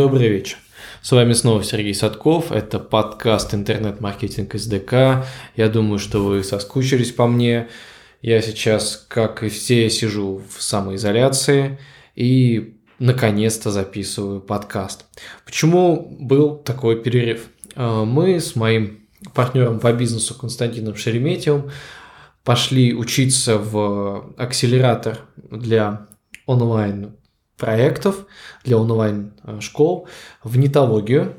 Добрый вечер. С вами снова Сергей Садков. Это подкаст «Интернет-маркетинг СДК». Я думаю, что вы соскучились по мне. Я сейчас, как и все, сижу в самоизоляции и наконец-то записываю подкаст. Почему был такой перерыв? А, мы с моим партнером по бизнесу Константином Шереметьевым пошли учиться в акселератор для онлайн проектов для онлайн-школ в нетологию.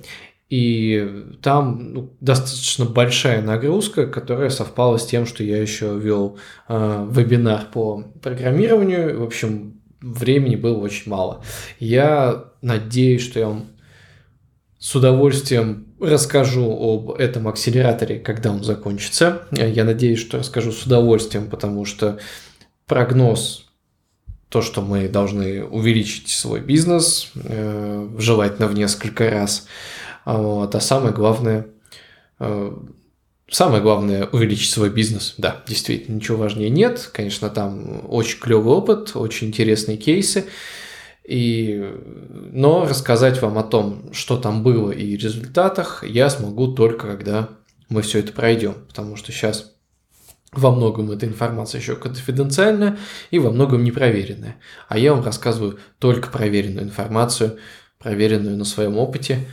И там ну, достаточно большая нагрузка, которая совпала с тем, что я еще вел э, вебинар по программированию. В общем, времени было очень мало. Я надеюсь, что я вам с удовольствием расскажу об этом акселераторе, когда он закончится. Я надеюсь, что расскажу с удовольствием, потому что прогноз то, что мы должны увеличить свой бизнес, э, желательно в несколько раз. Вот. А самое главное, э, самое главное увеличить свой бизнес. Да, действительно, ничего важнее нет. Конечно, там очень клевый опыт, очень интересные кейсы. И... Но рассказать вам о том, что там было и результатах, я смогу только когда мы все это пройдем. Потому что сейчас во многом эта информация еще конфиденциальная и во многом непроверенная. А я вам рассказываю только проверенную информацию, проверенную на своем опыте.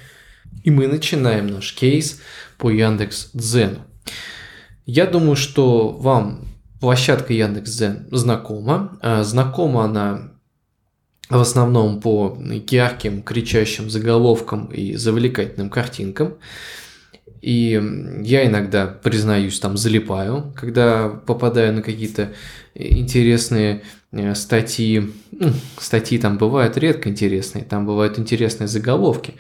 И мы начинаем наш кейс по Яндекс Дзену. Я думаю, что вам площадка Яндекс Дзен знакома. А, знакома она в основном по ярким, кричащим заголовкам и завлекательным картинкам. И я иногда, признаюсь, там залипаю, когда попадаю на какие-то интересные э, статьи. Ну, статьи там бывают редко интересные, там бывают интересные заголовки.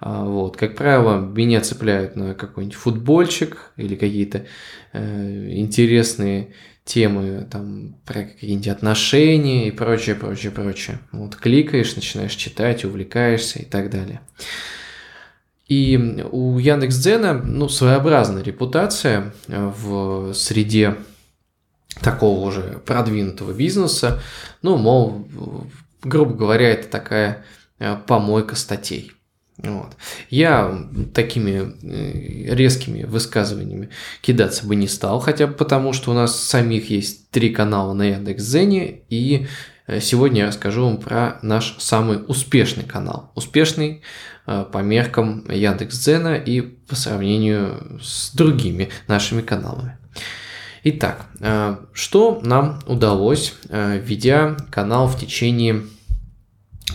А, вот. Как правило, меня цепляют на какой-нибудь футбольчик или какие-то э, интересные темы там, про какие-нибудь отношения и прочее, прочее, прочее. Вот кликаешь, начинаешь читать, увлекаешься и так далее. И у Яндекс.Дзена ну, своеобразная репутация э, в среде такого уже продвинутого бизнеса. Ну, мол, грубо говоря, это такая э, помойка статей. Вот. Я такими э, резкими высказываниями кидаться бы не стал, хотя бы потому, что у нас самих есть три канала на Яндекс.Зене, и сегодня я расскажу вам про наш самый успешный канал. Успешный Э, по меркам Яндекс.Дзена и по сравнению с другими нашими каналами. Итак, э, что нам удалось, э, ведя канал в течение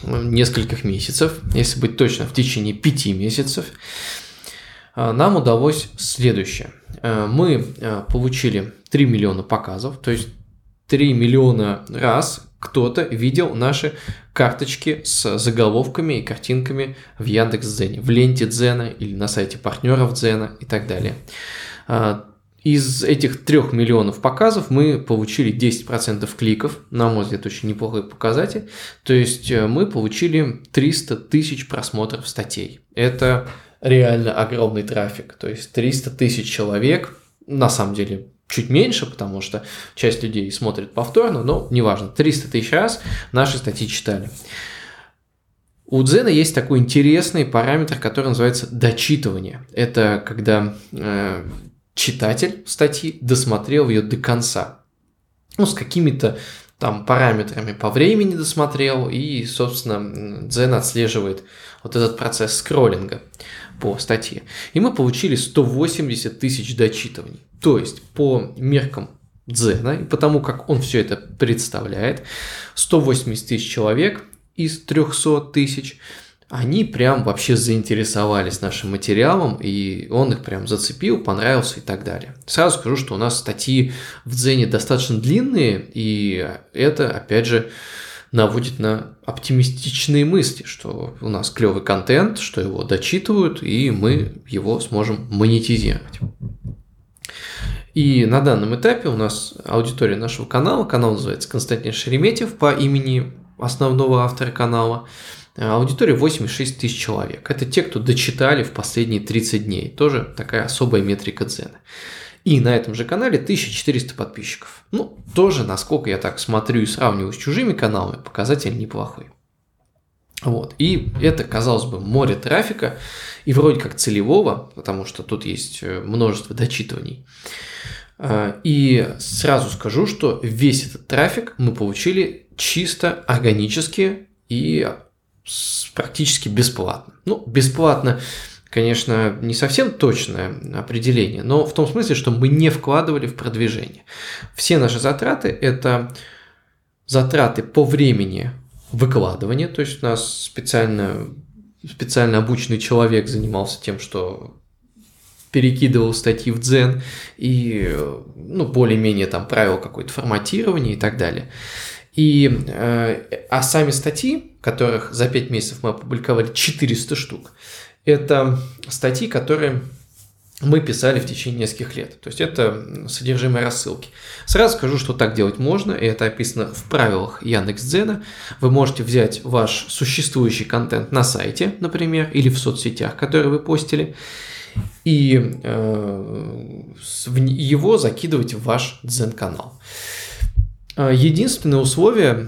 нескольких месяцев, если быть точно, в течение пяти месяцев, нам удалось следующее. Мы получили 3 миллиона показов, то есть 3 миллиона раз кто-то видел наши карточки с заголовками и картинками в Яндекс.Дзене, в ленте Дзена или на сайте партнеров Дзена и так далее. А, из этих 3 миллионов показов мы получили 10% кликов, на мой взгляд, очень неплохой показатель. То есть э, мы получили 300 тысяч просмотров статей. Это реально огромный трафик. То есть 300 тысяч человек, на самом деле чуть меньше, потому что часть людей смотрит повторно, но неважно, 300 тысяч раз наши статьи читали. У Дзена есть такой интересный параметр, который называется дочитывание. Это когда э, читатель статьи досмотрел ее до конца. Ну, с какими-то там параметрами по времени досмотрел, и, собственно, Дзен отслеживает вот этот процесс скроллинга по статье. И мы получили 180 тысяч дочитываний. То есть по меркам Дзена, и потому как он все это представляет, 180 тысяч человек из 300 тысяч, они прям вообще заинтересовались нашим материалом, и он их прям зацепил, понравился и так далее. Сразу скажу, что у нас статьи в Дзене достаточно длинные, и это, опять же, наводит на оптимистичные мысли, что у нас клевый контент, что его дочитывают, и мы его сможем монетизировать. И на данном этапе у нас аудитория нашего канала, канал называется Константин Шереметьев по имени основного автора канала, аудитория 86 тысяч человек. Это те, кто дочитали в последние 30 дней. Тоже такая особая метрика Дзена. И на этом же канале 1400 подписчиков. Ну, тоже, насколько я так смотрю и сравниваю с чужими каналами, показатель неплохой. Вот. И это, казалось бы, море трафика, и вроде как целевого, потому что тут есть э, множество дочитываний. А, и сразу скажу, что весь этот трафик мы получили чисто органически и практически бесплатно. Ну, бесплатно, конечно, не совсем точное определение, но в том смысле, что мы не вкладывали в продвижение. Все наши затраты – это затраты по времени выкладывания, то есть у нас специально, специально обученный человек занимался тем, что перекидывал статьи в Дзен и, ну, более-менее там правил какое-то форматирование и так далее. И, э, а сами статьи, которых за 5 месяцев мы опубликовали 400 штук, это статьи, которые мы писали в течение нескольких лет. То есть это содержимое рассылки. Сразу скажу, что так делать можно, и это описано в правилах Яндекс.Дзена. Вы можете взять ваш существующий контент на сайте, например, или в соцсетях, которые вы постили, и э, его закидывать в ваш Дзен-канал. А, единственное условие,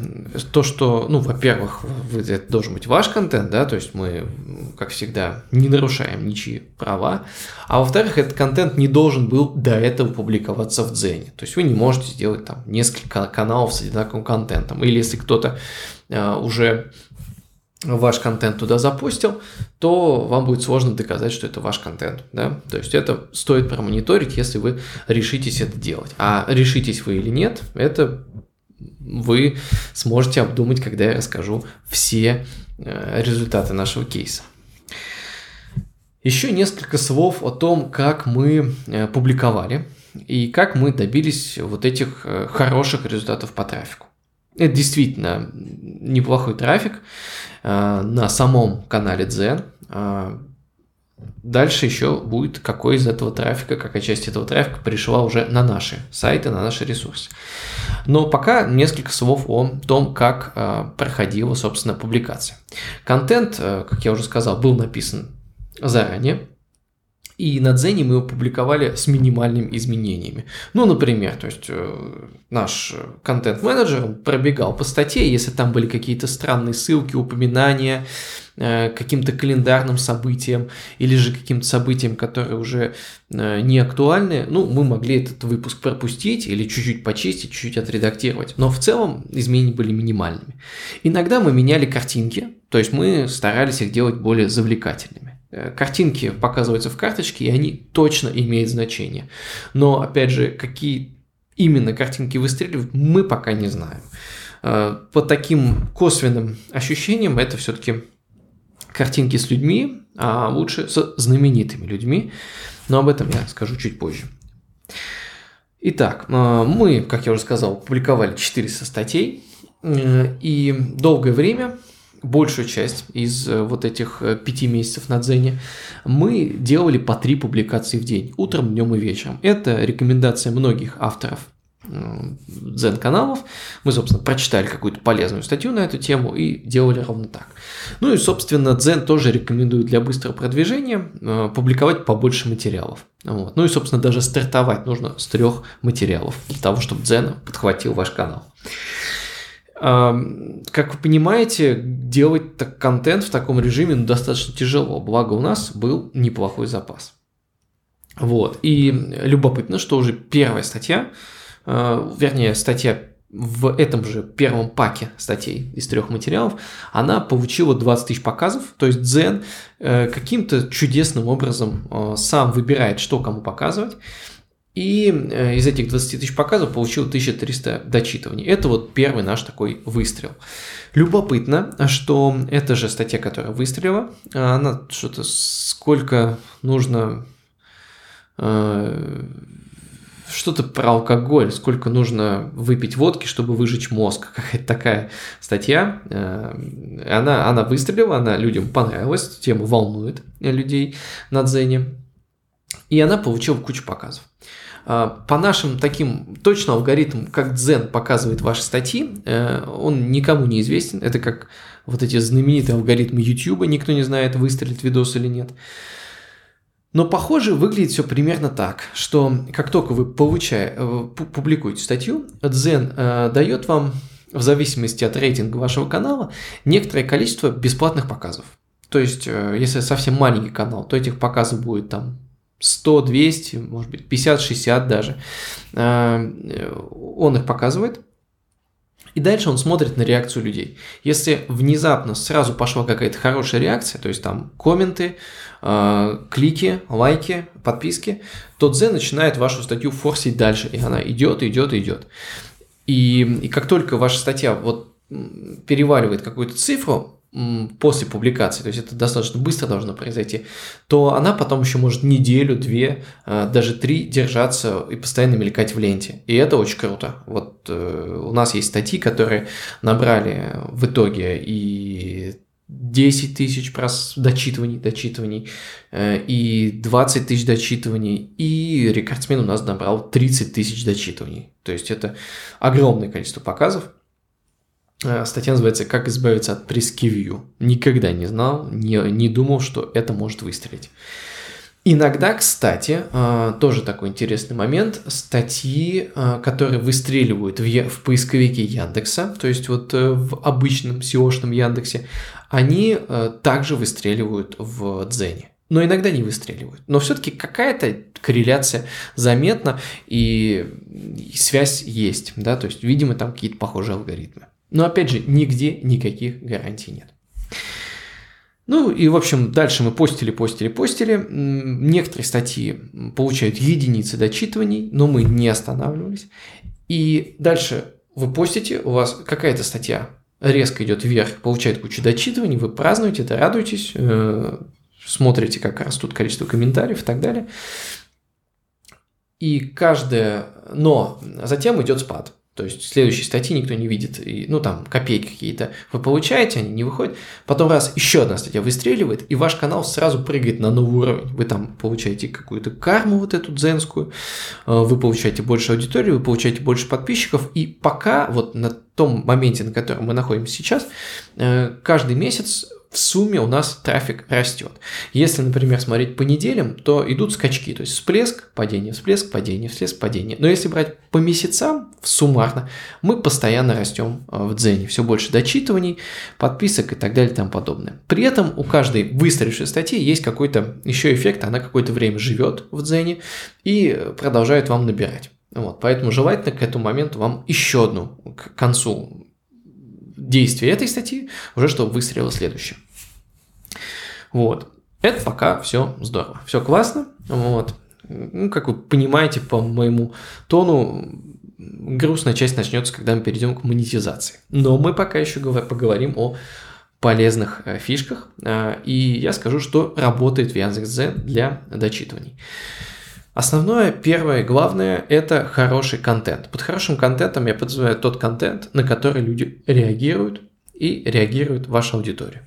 то, что, ну, во-первых, это должен быть ваш контент, да, то есть мы, как всегда, не нарушаем ничьи права, а во-вторых, этот контент не должен был до этого публиковаться в Дзене, то есть вы не можете сделать там несколько каналов с одинаковым контентом, или если кто-то а, уже ваш контент туда запустил, то вам будет сложно доказать, что это ваш контент. Да? То есть это стоит промониторить, если вы решитесь это делать. А решитесь вы или нет, это вы сможете обдумать, когда я расскажу все э, результаты нашего кейса. Еще несколько слов о том, как мы э, публиковали и как мы добились вот этих э, хороших результатов по трафику. Это действительно неплохой трафик на самом канале Zen. Дальше еще будет, какой из этого трафика, какая часть этого трафика пришла уже на наши сайты, на наши ресурсы. Но пока несколько слов о том, как э, проходила, собственно, публикация. Контент, э, как я уже сказал, был написан заранее. И на Дзене мы его публиковали с минимальными изменениями. Ну, например, то есть э, наш контент-менеджер пробегал по статье, если там были какие-то странные ссылки, упоминания, э, каким-то календарным событиям или же каким-то событиям, которые уже э, не актуальны, ну, мы могли этот выпуск пропустить или чуть-чуть почистить, чуть-чуть отредактировать. Но в целом изменения были минимальными. Иногда мы меняли картинки, то есть мы старались их делать более завлекательными. Э, картинки показываются в карточке, и они точно имеют значение. Но, опять же, какие именно картинки выстреливают, мы пока не знаем. Э, по таким косвенным ощущениям это все-таки картинки с людьми, а лучше с знаменитыми людьми. Но об этом я скажу чуть позже. Итак, э, мы, как я уже сказал, публиковали 400 статей, и долгое время большую часть из э, вот этих э, пяти месяцев на Дзене, мы делали по три публикации в день, утром, днем и вечером. Это рекомендация многих авторов дзен-каналов. Мы, собственно, прочитали какую-то полезную статью на эту тему и делали ровно так. Ну и, собственно, дзен тоже рекомендует для быстрого продвижения э, публиковать побольше материалов. Вот. Ну и, собственно, даже стартовать нужно с трех материалов для того, чтобы дзен подхватил ваш канал. Как вы понимаете, делать так контент в таком режиме ну, достаточно тяжело, благо у нас был неплохой запас. Вот. И любопытно, что уже первая статья, а, вернее, статья в этом же первом паке статей из трех материалов, она получила 20 тысяч показов, то есть Дзен э, каким-то чудесным образом э, сам выбирает, что кому показывать, и э, из этих 20 тысяч показов получил 1300 дочитываний. Это вот первый наш такой выстрел. Любопытно, что эта же статья, которая выстрелила, она что-то сколько нужно э, что-то про алкоголь, сколько нужно выпить водки, чтобы выжечь мозг. Какая-то такая статья. Э, она, она выстрелила, она людям понравилась, тема волнует людей на Дзене. И она получила кучу показов. А, по нашим таким точно алгоритм, как Дзен показывает ваши статьи, э, он никому не известен. Это как вот эти знаменитые алгоритмы YouTube, никто не знает, выстрелит видос или нет. Но похоже выглядит все примерно так, что как только вы получаете, э, публикуете статью, Дзен э, дает вам в зависимости от рейтинга вашего канала, некоторое количество бесплатных показов. То есть, если совсем маленький канал, то этих показов будет там 100, 200, может быть, 50, 60 даже. Э, он их показывает, и дальше он смотрит на реакцию людей. Если внезапно сразу пошла какая-то хорошая реакция, то есть там комменты, э, клики, лайки, подписки, то Дзе начинает вашу статью форсить дальше, и она идет, идет, идет. И, и как только ваша статья вот переваливает какую-то цифру, после публикации, то есть это достаточно быстро должно произойти, то она потом еще может неделю, две, а, даже три держаться и постоянно мелькать в ленте. И это очень круто. Вот э, у нас есть статьи, которые набрали в итоге и 10 тысяч прос... дочитываний, дочитываний, э, и 20 тысяч дочитываний, и рекордсмен у нас набрал 30 тысяч дочитываний. То есть это огромное количество показов. Э, статья называется «Как избавиться от прескивью». Никогда не знал, не, не думал, что это может выстрелить. Иногда, кстати, э, тоже такой интересный момент, статьи, э, которые выстреливают в, в поисковике Яндекса, то есть вот в обычном SEO-шном Яндексе, они также выстреливают в Дзене. Но иногда не выстреливают. Но все-таки какая-то корреляция заметна и связь есть, да, то есть, видимо, там какие-то похожие алгоритмы. Но опять же, нигде никаких гарантий нет. Ну и, в общем, дальше мы постили, постили, постили. Некоторые статьи получают единицы дочитываний, но мы не останавливались. И дальше вы постите, у вас какая-то статья резко идет вверх, получает кучу дочитываний, вы празднуете это, радуетесь, э, смотрите, как растут количество комментариев и так далее. И каждое... Но затем идет спад. То есть следующей статьи никто не видит, и, ну там копейки какие-то вы получаете, они не выходят. Потом раз еще одна статья выстреливает, и ваш канал сразу прыгает на новый уровень. Вы там получаете какую-то карму вот эту дзенскую, э, вы получаете больше аудитории, вы получаете больше подписчиков, и пока вот на том моменте, на котором мы находимся сейчас, э, каждый месяц в сумме у нас трафик растет. Если, например, смотреть по неделям, то идут скачки, то есть всплеск, падение, всплеск, падение, всплеск, падение. Но если брать по месяцам, суммарно, мы постоянно растем э, в дзене. Все больше дочитываний, подписок и так далее и тому подобное. При этом у каждой выстрелившей статьи есть какой-то еще эффект, она какое-то время живет в дзене и продолжает вам набирать. Вот, поэтому желательно к этому моменту вам еще одну, к концу действие этой статьи, уже чтобы выстрелило следующее. Вот. Это пока все здорово. Все классно. Вот. Ну, как вы понимаете, по моему тону, грустная часть начнется, когда мы перейдем к монетизации. Но мы пока еще поговорим о полезных э, фишках. Э, и я скажу, что работает в Яндекс.Дзен для дочитываний. Основное, первое, главное – это хороший контент. Под хорошим контентом я подразумеваю тот контент, на который люди реагируют и реагирует ваша аудитория.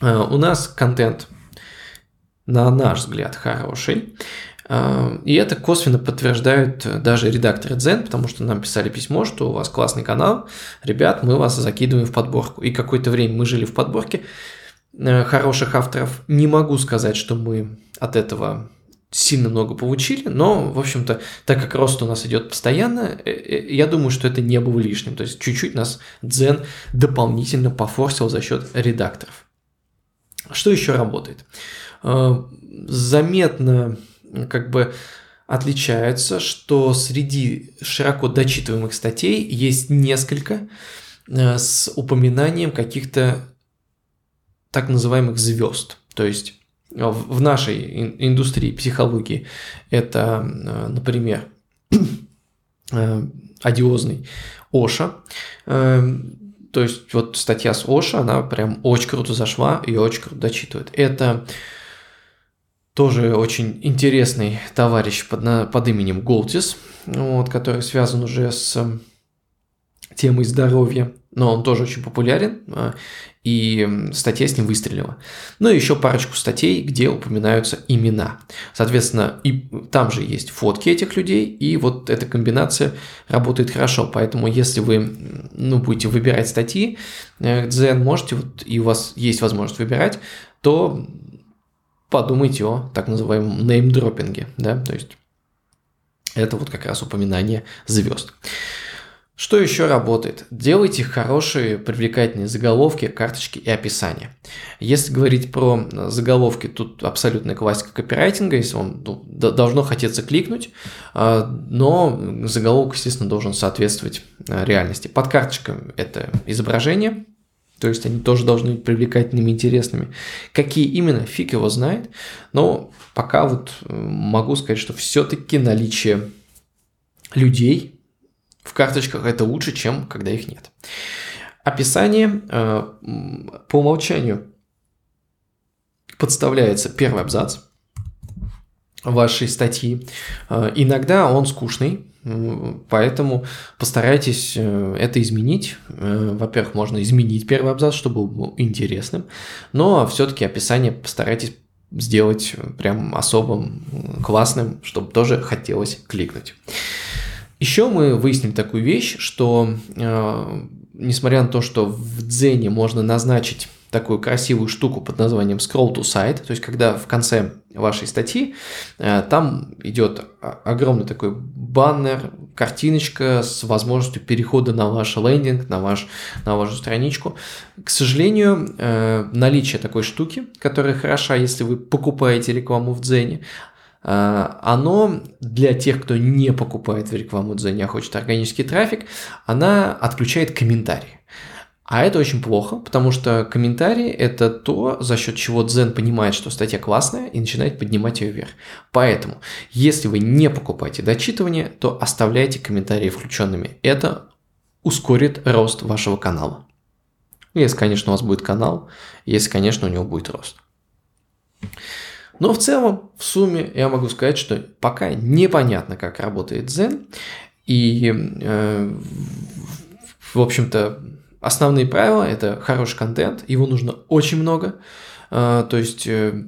Э, у нас контент, на наш взгляд, хороший. Э, и это косвенно подтверждают даже редакторы Дзен, потому что нам писали письмо, что у вас классный канал, ребят, мы вас закидываем в подборку. И какое-то время мы жили в подборке э, хороших авторов. Не могу сказать, что мы от этого сильно много получили, но, в общем-то, так как рост у нас идет постоянно, э, э, я думаю, что это не было лишним. То есть чуть-чуть нас Дзен дополнительно пофорсил за счет редакторов. Что еще работает? Э, заметно как бы отличается, что среди широко дочитываемых статей есть несколько с упоминанием каких-то так называемых звезд. То есть в нашей индустрии психологии это, э, например, э, одиозный Оша. Э, то есть вот статья с Оша, она прям очень круто зашла и очень круто дочитывает. Это тоже очень интересный товарищ под, под именем Голтис, вот, который связан уже с темой здоровья, но он тоже очень популярен и статья с ним выстрелила. Ну и еще парочку статей, где упоминаются имена. Соответственно, и там же есть фотки этих людей, и вот эта комбинация работает хорошо. Поэтому если вы ну, будете выбирать статьи, Дзен э, можете, вот, и у вас есть возможность выбирать, то подумайте о так называемом неймдропинге, да, то есть это вот как раз упоминание звезд. Что еще работает? Делайте хорошие привлекательные заголовки, карточки и описания. Если говорить про заголовки, тут абсолютная классика копирайтинга, если он ну, должно хотеться кликнуть, а, но заголовок, естественно, должен соответствовать а, реальности. Под карточками это изображение, то есть они тоже должны быть привлекательными, интересными. Какие именно, фиг его знает. Но пока вот э, могу сказать, что все-таки наличие людей, в карточках это лучше, чем когда их нет. Описание э, по умолчанию подставляется первый абзац вашей статьи. Э, иногда он скучный, Поэтому постарайтесь э, это изменить. Во-первых, можно изменить первый абзац, чтобы был интересным, но все-таки описание постарайтесь сделать прям особым, классным, чтобы тоже хотелось кликнуть. Еще мы выяснили такую вещь, что э, несмотря на то, что в Дзене можно назначить такую красивую штуку под названием scroll to site, то есть когда в конце вашей статьи э, там идет огромный такой баннер, картиночка с возможностью перехода на ваш лендинг, на, ваш, на вашу страничку. К сожалению, э, наличие такой штуки, которая хороша, если вы покупаете рекламу в Дзене, оно для тех, кто не покупает в рекламу Дзене, а хочет органический трафик, она отключает комментарии. А это очень плохо, потому что комментарии – это то, за счет чего Дзен понимает, что статья классная и начинает поднимать ее вверх. Поэтому, если вы не покупаете дочитывание, то оставляйте комментарии включенными. Это ускорит рост вашего канала. Если, конечно, у вас будет канал, если, конечно, у него будет рост. Но в целом, в сумме, я могу сказать, что пока непонятно, как работает Zen. И, э, в общем-то, основные правила – это хороший контент, его нужно очень много. Э, то есть, э,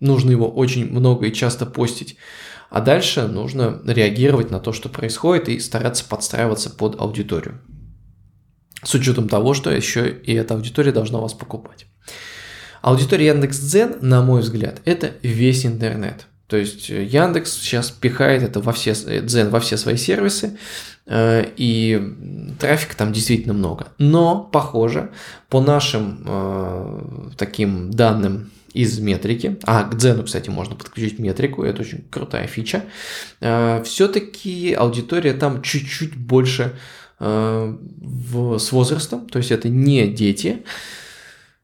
нужно его очень много и часто постить. А дальше нужно реагировать на то, что происходит, и стараться подстраиваться под аудиторию. С учетом того, что еще и эта аудитория должна вас покупать. Аудитория Яндекс.Дзен, на мой взгляд, это весь интернет. То есть э, Яндекс сейчас пихает это во все, э, Дзен во все свои сервисы, э, и трафика там действительно много. Но, похоже, по нашим таким данным из метрики, а к Дзену, кстати, можно подключить метрику, это очень крутая фича, все-таки аудитория там чуть-чуть больше с возрастом, то есть это не дети,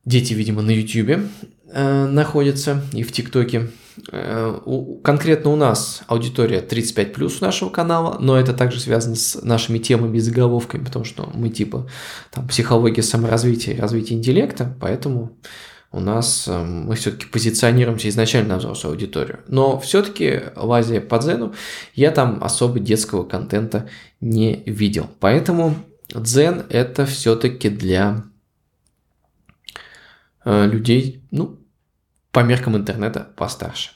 Дети, видимо, на YouTube э, находятся и в ТикТоке. Э, конкретно у нас аудитория 35 плюс у нашего канала, но это также связано с нашими темами и заголовками, потому что мы типа там психология саморазвития развития интеллекта, поэтому у нас э, мы все-таки позиционируемся изначально на взрослую аудиторию. Но все-таки лазя по дзену, я там особо детского контента не видел. Поэтому дзен это все-таки для людей, ну, по меркам интернета постарше.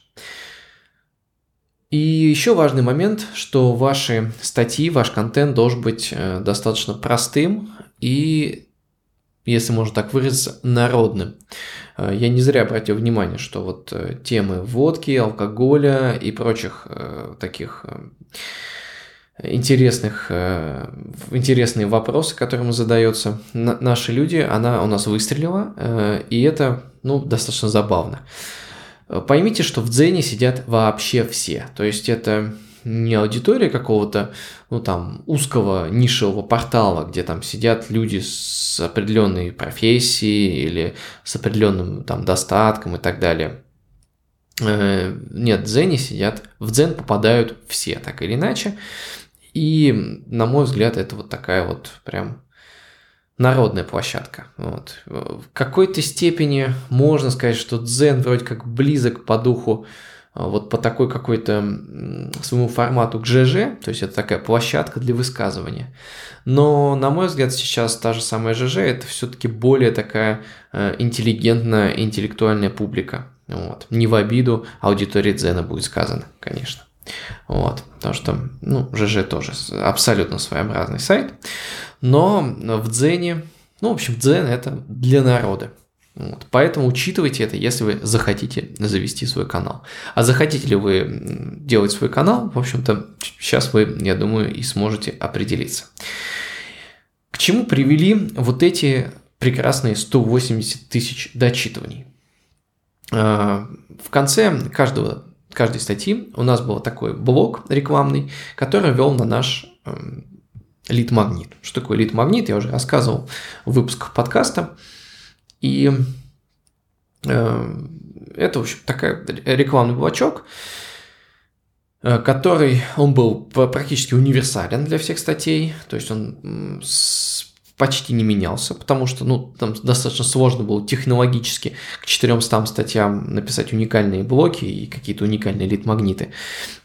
И еще важный момент, что ваши статьи, ваш контент должен быть э, достаточно простым и, если можно так выразиться, народным. Э, я не зря обратил внимание, что вот темы водки, алкоголя и прочих таких интересных, э, интересные вопросы, которым задается наши люди, она у нас выстрелила, э, и это, ну, достаточно забавно. Поймите, что в Дзене сидят вообще все, то есть это не аудитория какого-то, ну там, узкого нишевого портала, где там сидят люди с определенной профессией или с определенным там достатком и так далее. Э, нет, в Дзене сидят, в Дзен попадают все, так или иначе. И, на мой взгляд, это вот такая вот прям народная площадка. Вот. В какой-то степени можно сказать, что дзен вроде как близок по духу а, вот по такой какой-то своему формату к ЖЖ, то есть это такая площадка для высказывания. Но, на мой взгляд, сейчас та же самая ЖЖ это все-таки более такая э, интеллигентная, интеллектуальная публика. Вот. Не в обиду аудитории Дзена будет сказано, конечно. Вот, потому что, ну, ЖЖ тоже абсолютно своеобразный сайт, но в Дзене, ну, в общем, Дзен это для народа. Вот. Поэтому учитывайте это, если вы захотите завести свой канал. А захотите ли вы делать свой канал, в общем-то, сейчас вы, я думаю, и сможете определиться. чему привели вот эти прекрасные 180 тысяч дочитываний? А, в конце каждого, каждой статьи у нас был такой блок рекламный, который вел на наш эм, лид-магнит. Что такое лид-магнит, я уже рассказывал в выпусках подкаста. И э, это, в общем, такой рекламный блочок, э, который, он был практически универсален для всех статей, то есть он почти не менялся, потому что ну, там достаточно сложно было технологически к 400 статьям написать уникальные блоки и какие-то уникальные лид-магниты.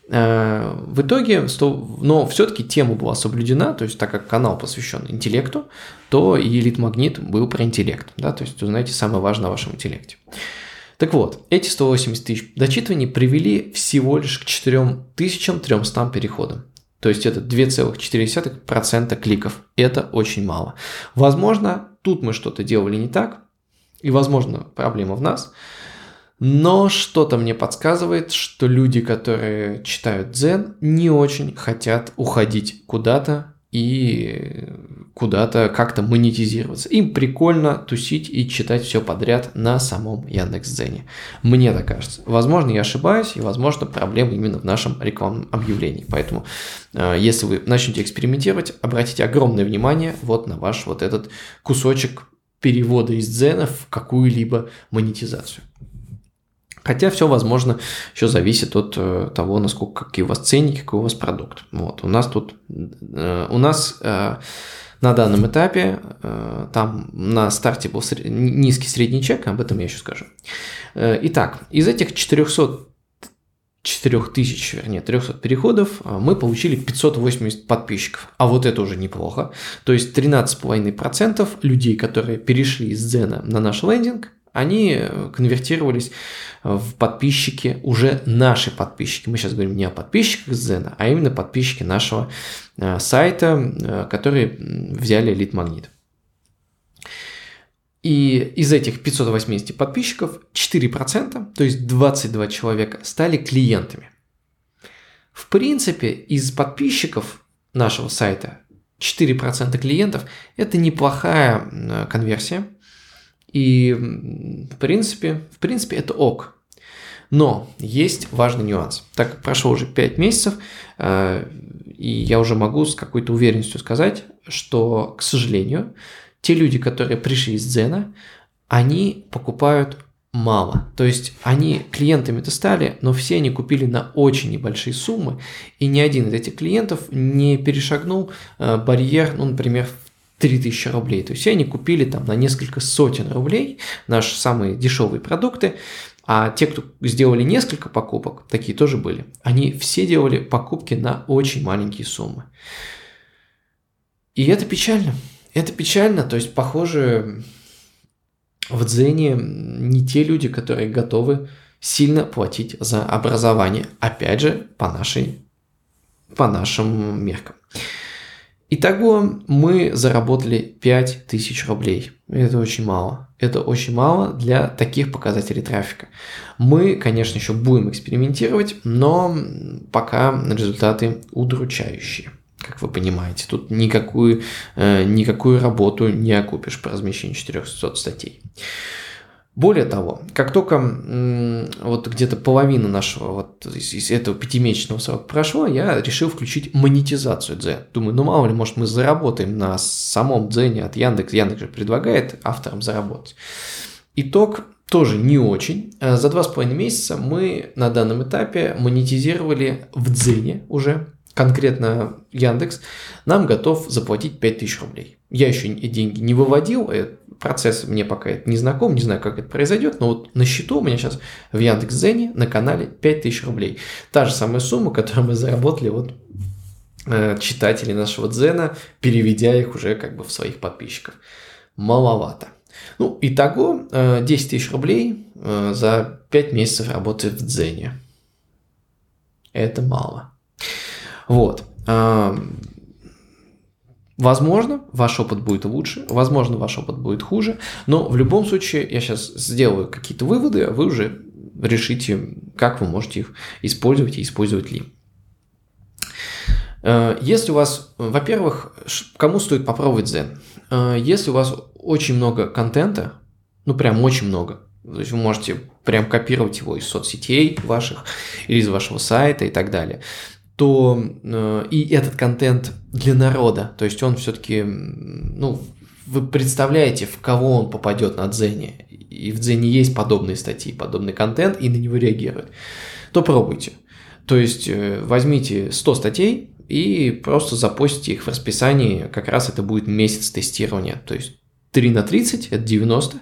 Э, в итоге, но все-таки тема была соблюдена, то есть так как канал посвящен интеллекту, то и лид-магнит был про интеллект, да, то есть узнаете самое важное о вашем интеллекте. Так вот, эти 180 тысяч дочитываний привели всего лишь к 4300 переходам. То есть это 2,4% кликов. Это очень мало. Возможно, тут мы что-то делали не так, и, возможно, проблема в нас. Но что-то мне подсказывает, что люди, которые читают дзен, не очень хотят уходить куда-то и куда-то как-то монетизироваться. Им прикольно тусить и читать все подряд на самом Яндекс.Дзене. Мне так кажется. Возможно, я ошибаюсь, и, возможно, проблема именно в нашем рекламном объявлении. Поэтому, э, если вы начнете экспериментировать, обратите огромное внимание вот на ваш вот этот кусочек перевода из дзена в какую-либо монетизацию. Хотя все, возможно, еще зависит от э, того, насколько какие у вас ценники, какой у вас продукт. Вот. У нас тут, э, у нас на данном этапе, там на старте был низкий средний чек, об этом я еще скажу. Итак, из этих 400 4000, вернее, 300 переходов, мы получили 580 подписчиков. А вот это уже неплохо. То есть 13,5% людей, которые перешли из Дзена на наш лендинг, они конвертировались в подписчики, уже наши подписчики. Мы сейчас говорим не о подписчиках Зена, а именно подписчики нашего э, сайта, э, которые взяли лид магнит. И из этих 580 подписчиков 4%, то есть 22 человека, стали клиентами. В принципе, из подписчиков нашего сайта 4% клиентов – это неплохая э, конверсия. И в принципе, в принципе это ок. Но есть важный нюанс. Так как прошло уже 5 месяцев, э, и я уже могу с какой-то уверенностью сказать, что, к сожалению, те люди, которые пришли из Дзена, они покупают мало. То есть они клиентами-то стали, но все они купили на очень небольшие суммы, и ни один из этих клиентов не перешагнул э, барьер, ну, например, 3000 рублей. То есть они купили там на несколько сотен рублей наши самые дешевые продукты, а те, кто сделали несколько покупок, такие тоже были, они все делали покупки на очень маленькие суммы. И это печально. Это печально, то есть, похоже, в Дзене не те люди, которые готовы сильно платить за образование. Опять же, по, нашей, по нашим меркам. Итого мы заработали 5000 рублей. Это очень мало. Это очень мало для таких показателей трафика. Мы, конечно, еще будем экспериментировать, но пока результаты удручающие. Как вы понимаете, тут никакую, э, никакую работу не окупишь по размещению 400 статей. Более того, как только вот где-то половина нашего вот из, из этого пятимесячного срока прошло, я решил включить монетизацию Дзен. Думаю, ну мало ли, может мы заработаем на самом Дзене от Яндекс. Яндекс же предлагает авторам заработать. Итог тоже не очень. Э, за два с половиной месяца мы на данном этапе монетизировали в Дзене уже конкретно Яндекс, нам готов заплатить 5000 рублей. Я еще деньги не выводил, э, процесс мне пока это не знаком, не знаю, как это произойдет, но вот на счету у меня сейчас в Яндекс.Зене на канале 5000 рублей. Та же самая сумма, которую мы заработали вот э, читатели нашего Дзена, переведя их уже как бы в своих подписчиков. Маловато. Ну, итого 10 э, тысяч рублей за 5 месяцев работы в Дзене. Это мало. Вот. Возможно, ваш опыт будет лучше, возможно, ваш опыт будет хуже, но в любом случае я сейчас сделаю какие-то выводы, а вы уже решите, как вы можете их использовать и использовать ли. Э, если у вас, во-первых, кому стоит попробовать Zen? Э, если у вас очень много контента, ну прям очень много, то есть вы можете прям копировать его из соцсетей ваших или из вашего сайта и так далее, то э, и этот контент для народа, то есть он все-таки, ну, вы представляете, в кого он попадет на Дзене, и в Дзене есть подобные статьи, подобный контент, и на него реагируют, то пробуйте. То есть э, возьмите 100 статей и просто запостите их в расписании, как раз это будет месяц тестирования, то есть 3 на 30, это 90,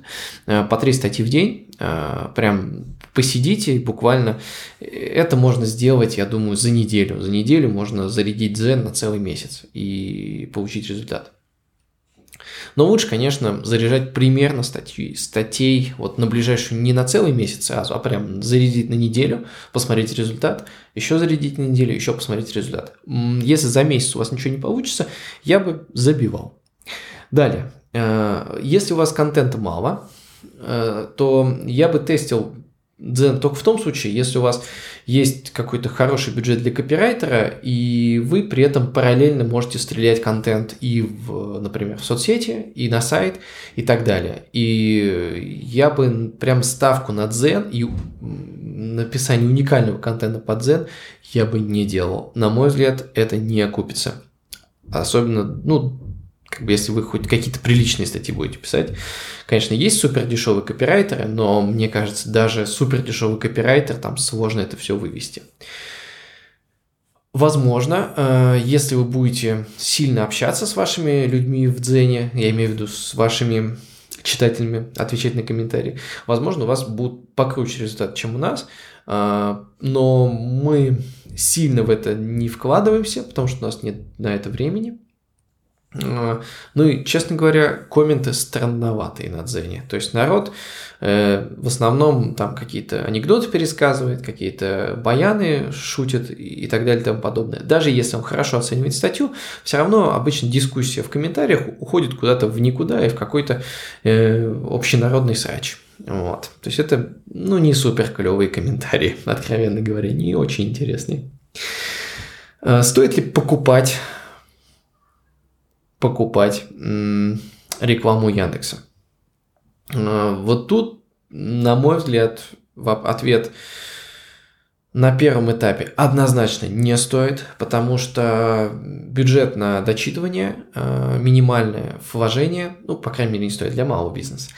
э, по 3 статьи в день, прям посидите буквально. Это можно сделать, я думаю, за неделю. За неделю можно зарядить дзен на целый месяц и получить результат. Но лучше, конечно, заряжать примерно статьи, статей вот на ближайшую не на целый месяц сразу, а прям зарядить на неделю, посмотреть результат, еще зарядить на неделю, еще посмотреть результат. Если за месяц у вас ничего не получится, я бы забивал. Далее, э, если у вас контента мало, э, то я бы тестил Дзен только в том случае, если у вас есть какой-то хороший бюджет для копирайтера, и вы при этом параллельно можете стрелять контент и, в, например, в соцсети, и на сайт, и так далее. И я бы прям ставку на Дзен и написание уникального контента под Дзен я бы не делал. На мой взгляд, это не окупится. Особенно, ну, как бы если вы хоть какие-то приличные статьи будете писать. Конечно, есть супер дешевые копирайтеры, но мне кажется, даже супер дешевый копирайтер, там сложно это все вывести. Возможно, э, если вы будете сильно общаться с вашими людьми в Дзене, я имею в виду с вашими читателями, отвечать на комментарии, возможно, у вас будет покруче результат, чем у нас, э, но мы сильно в это не вкладываемся, потому что у нас нет на это времени. А, ну и, честно говоря, комменты странноватые на Дзене. То есть народ э, в основном там какие-то анекдоты пересказывает, какие-то баяны шутит и так далее и тому подобное. Даже если он хорошо оценивает статью, все равно обычно дискуссия в комментариях уходит куда-то в никуда и в какой-то э, общенародный срач. Вот. То есть это, ну, не супер клевые комментарии, откровенно говоря, не очень интересные. Э, стоит ли покупать покупать рекламу Яндекса. А, вот тут, на мой взгляд, ответ на первом этапе однозначно не стоит, потому что бюджет на дочитывание, а, минимальное вложение, ну, по крайней мере, не стоит для малого бизнеса,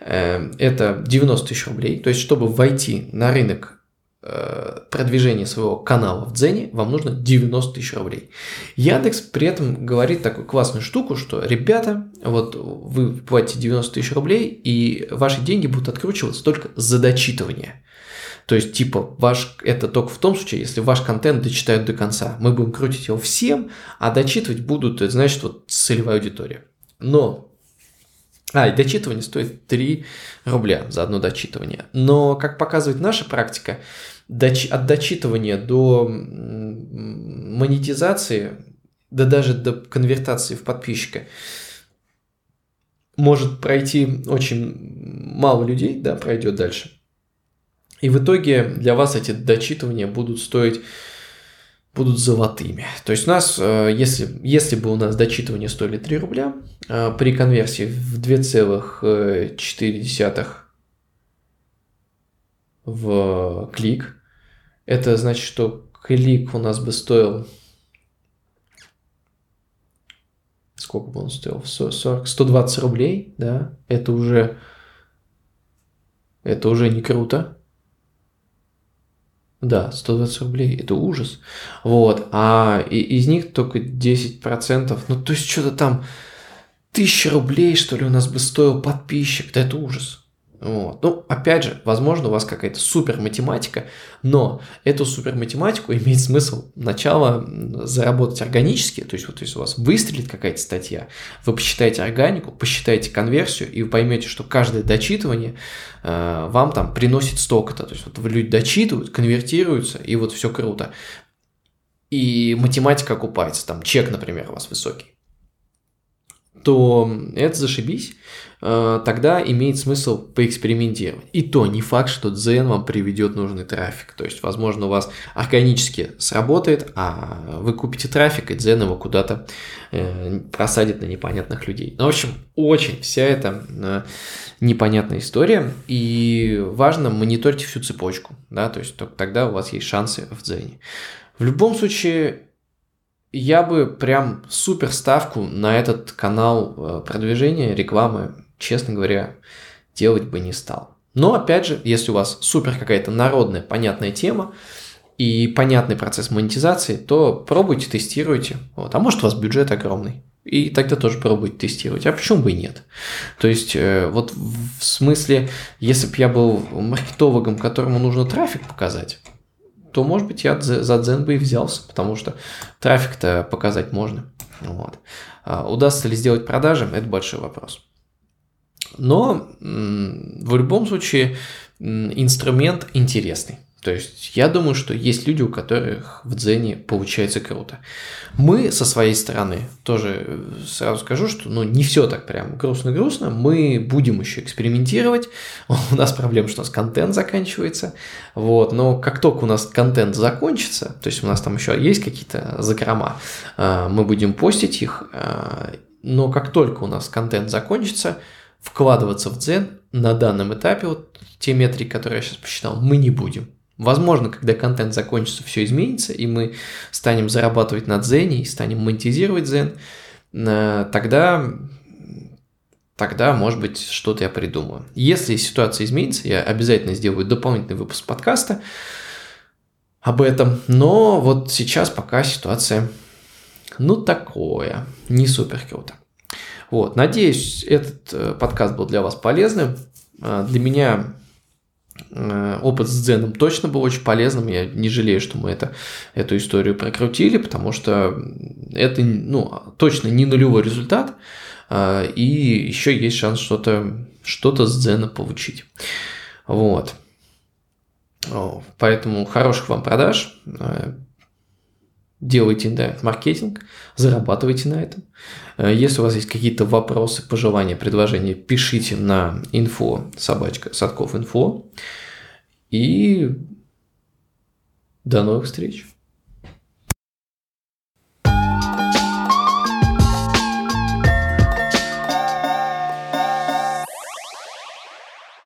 э, это 90 тысяч рублей. То есть, чтобы войти на рынок продвижение своего канала в Дзене, вам нужно 90 тысяч рублей. Яндекс при этом говорит такую классную штуку, что ребята, вот вы платите 90 тысяч рублей, и ваши деньги будут откручиваться только за дочитывание. То есть, типа, ваш, это только в том случае, если ваш контент дочитают до конца. Мы будем крутить его всем, а дочитывать будут, это значит, вот целевая аудитория. Но а, и дочитывание стоит 3 рубля за одно дочитывание. Но, как показывает наша практика, от дочитывания до монетизации, да даже до конвертации в подписчика, может пройти очень мало людей, да, пройдет дальше. И в итоге для вас эти дочитывания будут стоить будут золотыми. То есть у нас, э, если, если бы у нас дочитывание стоили 3 рубля, э, при конверсии в 2,4 в клик, это значит, что клик у нас бы стоил... Сколько бы он стоил? 40, 120 рублей, да? Это уже... Это уже не круто. Да, 120 рублей, это ужас. Вот, а из них только 10%, ну то есть что-то там, тысяча рублей, что ли, у нас бы стоил подписчик, да это ужас. Вот. Ну, опять же, возможно, у вас какая-то супер математика, но эту супер математику имеет смысл сначала заработать органически, то есть вот если у вас выстрелит какая-то статья, вы посчитаете органику, посчитаете конверсию, и вы поймете, что каждое дочитывание э, вам там приносит столько-то. То есть вот люди дочитывают, конвертируются, и вот все круто. И математика окупается, там чек, например, у вас высокий. То это зашибись. Э, тогда имеет смысл поэкспериментировать. И то не факт, что Дзен вам приведет нужный трафик. То есть, возможно, у вас органически сработает, а вы купите трафик, и Дзен его куда-то э, просадит на непонятных людей. Ну, в общем, очень вся эта э, непонятная история. И важно мониторить всю цепочку. Да? То есть, только тогда у вас есть шансы в Дзене. В любом случае, я бы прям супер ставку на этот канал продвижения, рекламы честно говоря, делать бы не стал. Но, опять же, если у вас супер какая-то народная, понятная тема и понятный процесс монетизации, то пробуйте, тестируйте. Вот. А может, у вас бюджет огромный. И тогда тоже пробуйте тестировать. А почему бы и нет? То есть, э, вот в смысле, если бы я был маркетологом, которому нужно трафик показать, то, может быть, я за Дзен бы и взялся, потому что трафик-то показать можно. Вот. А удастся ли сделать продажи, это большой вопрос. Но в любом случае инструмент интересный. То есть я думаю, что есть люди, у которых в дзене получается круто. Мы со своей стороны тоже э, сразу скажу, что ну, не все так прям грустно-грустно. Мы будем еще экспериментировать. У нас проблема, что у нас контент заканчивается. Вот. Но как только у нас контент закончится, то есть у нас там еще есть какие-то закрома, э, мы будем постить их. Э, но как только у нас контент закончится, вкладываться в дзен на данном этапе, вот те метрики, которые я сейчас посчитал, мы не будем. Возможно, когда контент закончится, все изменится, и мы станем зарабатывать на дзене и станем монетизировать дзен, э, тогда, тогда, может быть, что-то я придумаю. Если ситуация изменится, я обязательно сделаю дополнительный выпуск подкаста об этом. Но вот сейчас пока ситуация, ну, такое, не супер круто. Вот, надеюсь, этот э, подкаст был для вас полезным. Э, для меня опыт с Дзеном точно был очень полезным. Я не жалею, что мы это, эту историю прокрутили, потому что это ну, точно не нулевой результат. И еще есть шанс что-то что с Дзена получить. Вот. Поэтому хороших вам продаж делайте интернет-маркетинг, зарабатывайте на этом. Э, если у вас есть какие-то вопросы, пожелания, предложения, пишите на info собачка садков инфо. И до новых встреч!